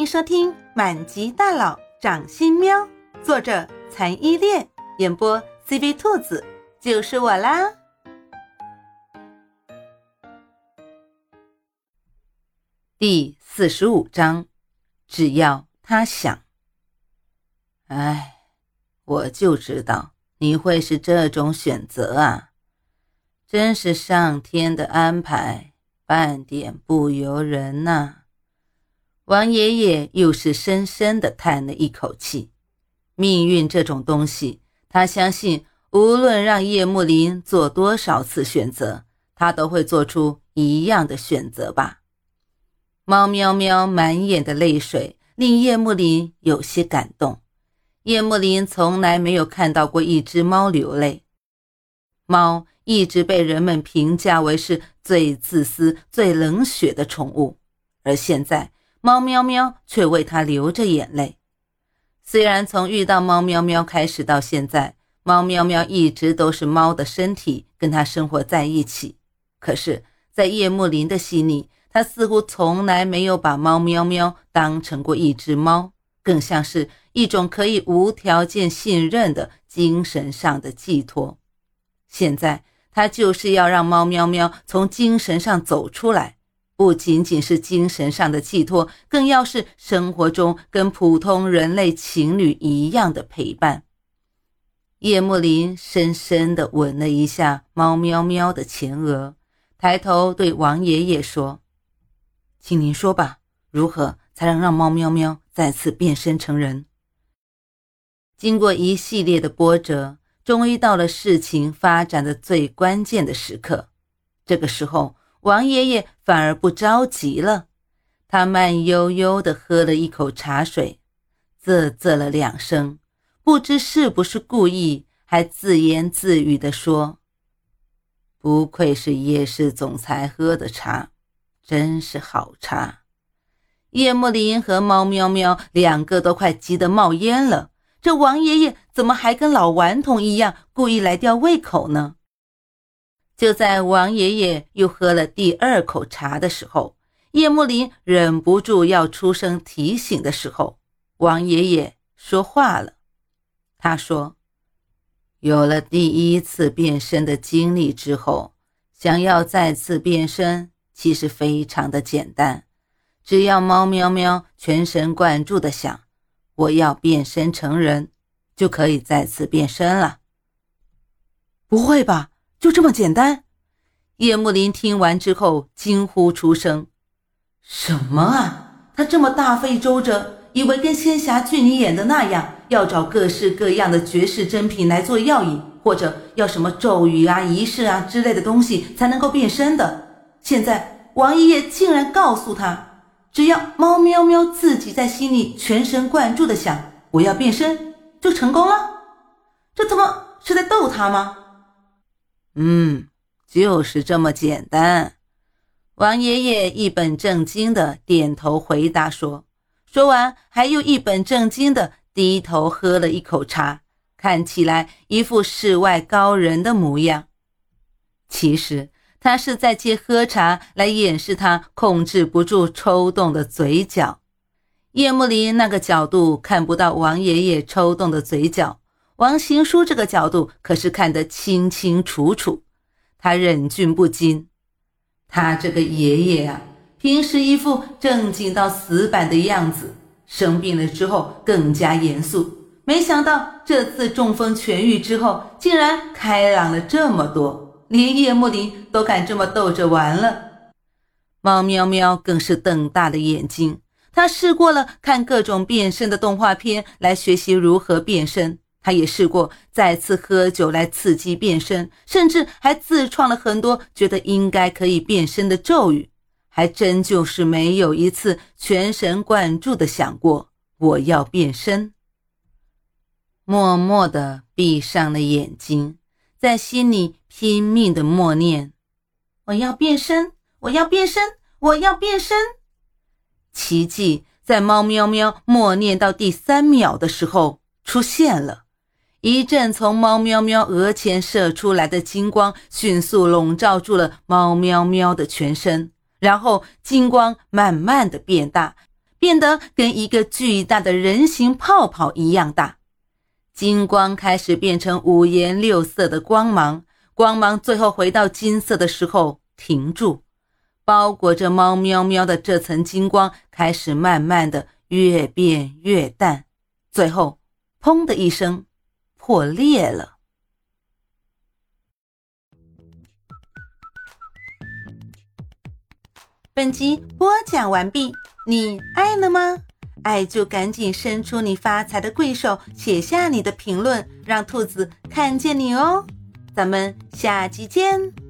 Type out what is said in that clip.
迎收听《满级大佬掌心喵》，作者残依恋，演播 CV 兔子，就是我啦。第四十五章，只要他想。哎，我就知道你会是这种选择啊！真是上天的安排，半点不由人呐。王爷爷又是深深的叹了一口气。命运这种东西，他相信，无论让叶幕林做多少次选择，他都会做出一样的选择吧。猫喵喵满眼的泪水，令叶幕林有些感动。叶幕林从来没有看到过一只猫流泪。猫一直被人们评价为是最自私、最冷血的宠物，而现在。猫喵喵却为他流着眼泪。虽然从遇到猫喵喵开始到现在，猫喵喵一直都是猫的身体跟他生活在一起，可是，在叶幕林的心里，他似乎从来没有把猫喵喵当成过一只猫，更像是一种可以无条件信任的精神上的寄托。现在，他就是要让猫喵喵从精神上走出来。不仅仅是精神上的寄托，更要是生活中跟普通人类情侣一样的陪伴。叶幕林深深地吻了一下猫喵喵的前额，抬头对王爷爷说：“请您说吧，如何才能让猫喵喵再次变身成人？”经过一系列的波折，终于到了事情发展的最关键的时刻。这个时候。王爷爷反而不着急了，他慢悠悠地喝了一口茶水，啧啧了两声，不知是不是故意，还自言自语地说：“不愧是叶氏总裁喝的茶，真是好茶。”叶幕林和猫喵喵两个都快急得冒烟了，这王爷爷怎么还跟老顽童一样，故意来吊胃口呢？就在王爷爷又喝了第二口茶的时候，叶幕林忍不住要出声提醒的时候，王爷爷说话了。他说：“有了第一次变身的经历之后，想要再次变身，其实非常的简单，只要猫喵喵全神贯注的想‘我要变身成人’，就可以再次变身了。”不会吧？就这么简单？叶幕林听完之后惊呼出声：“什么啊？他这么大费周折，以为跟仙侠剧里演的那样，要找各式各样的绝世珍品来做药引，或者要什么咒语啊、仪式啊之类的东西才能够变身的？现在王爷爷竟然告诉他，只要猫喵喵自己在心里全神贯注的想‘我要变身’，就成功了？这他妈是在逗他吗？”嗯，就是这么简单。王爷爷一本正经的点头回答说，说完还又一本正经的低头喝了一口茶，看起来一副世外高人的模样。其实他是在借喝茶来掩饰他控制不住抽动的嘴角。叶幕林那个角度看不到王爷爷抽动的嘴角。王行书这个角度可是看得清清楚楚，他忍俊不禁。他这个爷爷啊，平时一副正经到死板的样子，生病了之后更加严肃。没想到这次中风痊愈之后，竟然开朗了这么多，连叶幕林都敢这么逗着玩了。猫喵喵更是瞪大了眼睛，他试过了看各种变身的动画片，来学习如何变身。他也试过再次喝酒来刺激变身，甚至还自创了很多觉得应该可以变身的咒语，还真就是没有一次全神贯注的想过我要变身。默默的闭上了眼睛，在心里拼命的默念：“我要变身，我要变身，我要变身。”奇迹在猫喵喵默念到第三秒的时候出现了。一阵从猫喵喵额前射出来的金光，迅速笼罩住了猫喵喵的全身，然后金光慢慢的变大，变得跟一个巨大的人形泡泡一样大。金光开始变成五颜六色的光芒，光芒最后回到金色的时候停住。包裹着猫喵喵的这层金光开始慢慢的越变越淡，最后“砰”的一声破裂了。本集播讲完毕，你爱了吗？爱就赶紧伸出你发财的贵手，写下你的评论，让兔子看见你哦。咱们下集见。